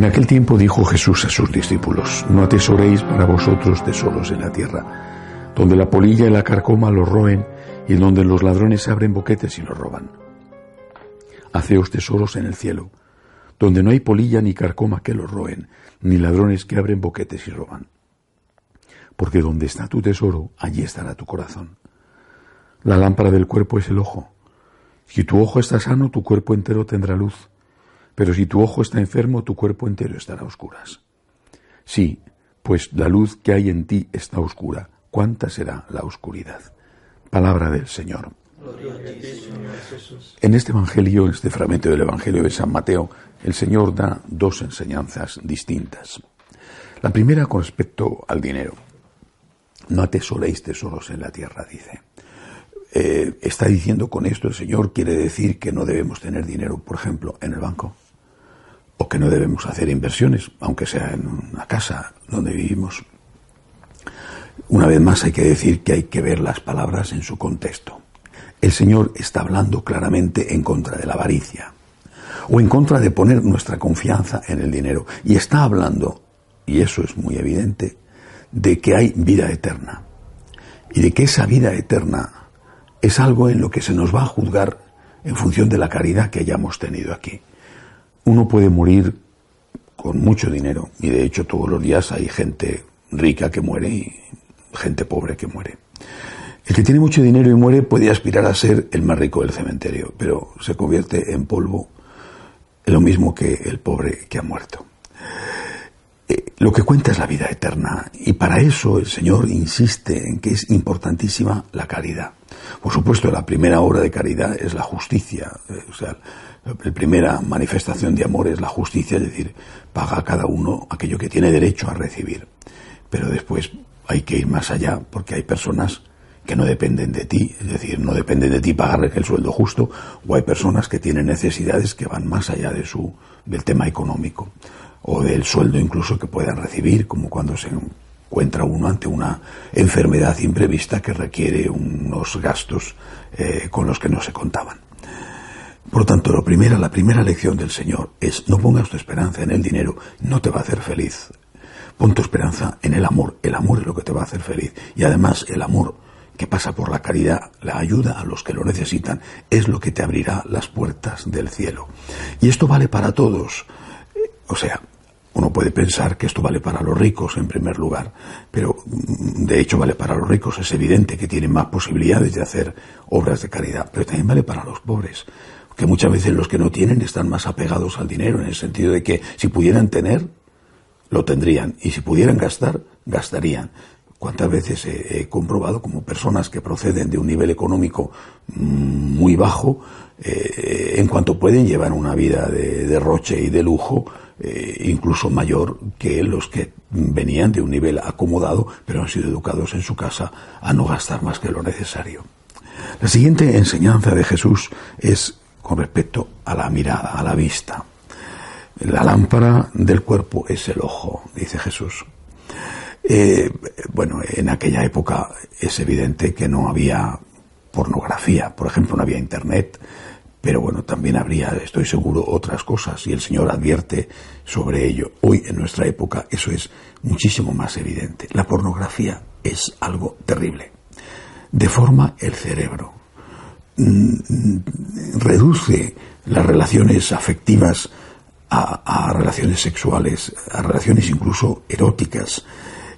En aquel tiempo dijo Jesús a sus discípulos, no atesoréis para vosotros tesoros en la tierra, donde la polilla y la carcoma los roen y donde los ladrones abren boquetes y los roban. Haceos tesoros en el cielo, donde no hay polilla ni carcoma que los roen, ni ladrones que abren boquetes y roban. Porque donde está tu tesoro, allí estará tu corazón. La lámpara del cuerpo es el ojo. Si tu ojo está sano, tu cuerpo entero tendrá luz. Pero si tu ojo está enfermo, tu cuerpo entero estará a oscuras. Sí, pues la luz que hay en ti está oscura. ¿Cuánta será la oscuridad? Palabra del Señor. En este Evangelio, en este fragmento del Evangelio de San Mateo, el Señor da dos enseñanzas distintas. La primera con respecto al dinero. No atesoréis tesoros en la tierra, dice. Eh, está diciendo con esto el Señor, quiere decir que no debemos tener dinero, por ejemplo, en el banco, o que no debemos hacer inversiones, aunque sea en una casa donde vivimos. Una vez más hay que decir que hay que ver las palabras en su contexto. El Señor está hablando claramente en contra de la avaricia, o en contra de poner nuestra confianza en el dinero, y está hablando, y eso es muy evidente, de que hay vida eterna, y de que esa vida eterna es algo en lo que se nos va a juzgar en función de la caridad que hayamos tenido aquí. Uno puede morir con mucho dinero y de hecho todos los días hay gente rica que muere y gente pobre que muere. El que tiene mucho dinero y muere puede aspirar a ser el más rico del cementerio, pero se convierte en polvo lo mismo que el pobre que ha muerto. Eh, lo que cuenta es la vida eterna y para eso el Señor insiste en que es importantísima la caridad. Por supuesto, la primera obra de caridad es la justicia. Eh, o sea, la primera manifestación de amor es la justicia, es decir, paga a cada uno aquello que tiene derecho a recibir. Pero después hay que ir más allá porque hay personas que no dependen de ti, es decir, no dependen de ti pagarles el sueldo justo, o hay personas que tienen necesidades que van más allá de su, del tema económico, o del sueldo incluso que puedan recibir, como cuando se encuentra uno ante una enfermedad imprevista que requiere unos gastos eh, con los que no se contaban. Por tanto, lo primero, la primera lección del Señor es no pongas tu esperanza en el dinero, no te va a hacer feliz. Pon tu esperanza en el amor, el amor es lo que te va a hacer feliz. Y además el amor que pasa por la caridad, la ayuda a los que lo necesitan, es lo que te abrirá las puertas del cielo. Y esto vale para todos. O sea, uno puede pensar que esto vale para los ricos en primer lugar, pero mm, de hecho vale para los ricos, es evidente que tienen más posibilidades de hacer obras de caridad, pero también vale para los pobres, que muchas veces los que no tienen están más apegados al dinero, en el sentido de que si pudieran tener, lo tendrían, y si pudieran gastar, gastarían. ¿Cuántas veces he, comprobado como personas que proceden de un nivel económico mm, muy bajo, eh, en cuanto pueden llevar una vida de derroche y de lujo, eh, incluso mayor que los que venían de un nivel acomodado, pero han sido educados en su casa a no gastar más que lo necesario. La siguiente enseñanza de Jesús es con respecto a la mirada, a la vista. La lámpara del cuerpo es el ojo, dice Jesús. Eh, bueno, en aquella época es evidente que no había pornografía, por ejemplo, no había internet, pero bueno, también habría, estoy seguro, otras cosas y el Señor advierte sobre ello. Hoy, en nuestra época, eso es muchísimo más evidente. La pornografía es algo terrible. Deforma el cerebro, reduce las relaciones afectivas a, relaciones sexuales, a relaciones incluso eróticas.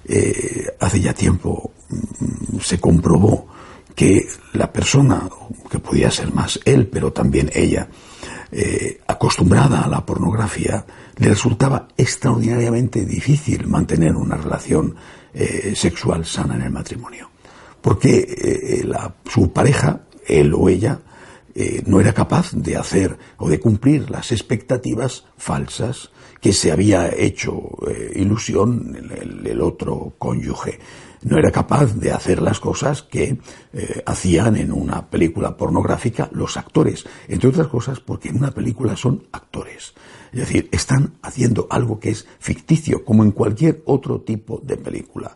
Eh, hace ya tiempo mm, se comprobó que la persona, que podía ser más él, pero también ella, eh, acostumbrada a la pornografía, le resultaba extraordinariamente difícil mantener una relación eh, sexual sana en el matrimonio. Porque eh, su pareja, él o ella, no era capaz de hacer o de cumplir las expectativas falsas que se había hecho ilusión el otro cónyuge no era capaz de hacer las cosas que eh, hacían en una película pornográfica los actores, entre otras cosas porque en una película son actores. Es decir, están haciendo algo que es ficticio, como en cualquier otro tipo de película.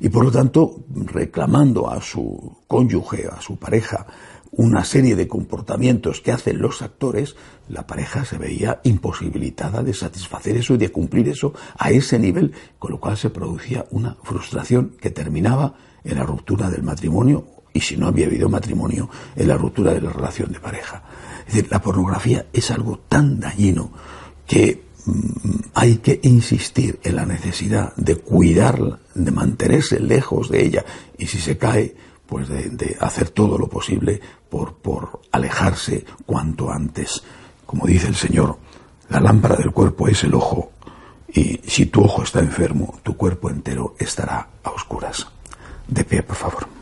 Y por lo tanto, reclamando a su cónyuge, a su pareja, una serie de comportamientos que hacen los actores, la pareja se veía imposibilitada de satisfacer eso y de cumplir eso a ese nivel, con lo cual se producía una frustración que terminaba en la ruptura del matrimonio y si no había habido matrimonio, en la ruptura de la relación de pareja. Es decir, la pornografía es algo tan dañino que mm, hay que insistir en la necesidad de cuidarla, de mantenerse lejos de ella y si se cae, pues de, hacer todo lo posible por, por alejarse cuanto antes. Como dice el Señor, la lámpara del cuerpo es el ojo y si tu ojo está enfermo, tu cuerpo entero estará a oscuras. De pie, por favor.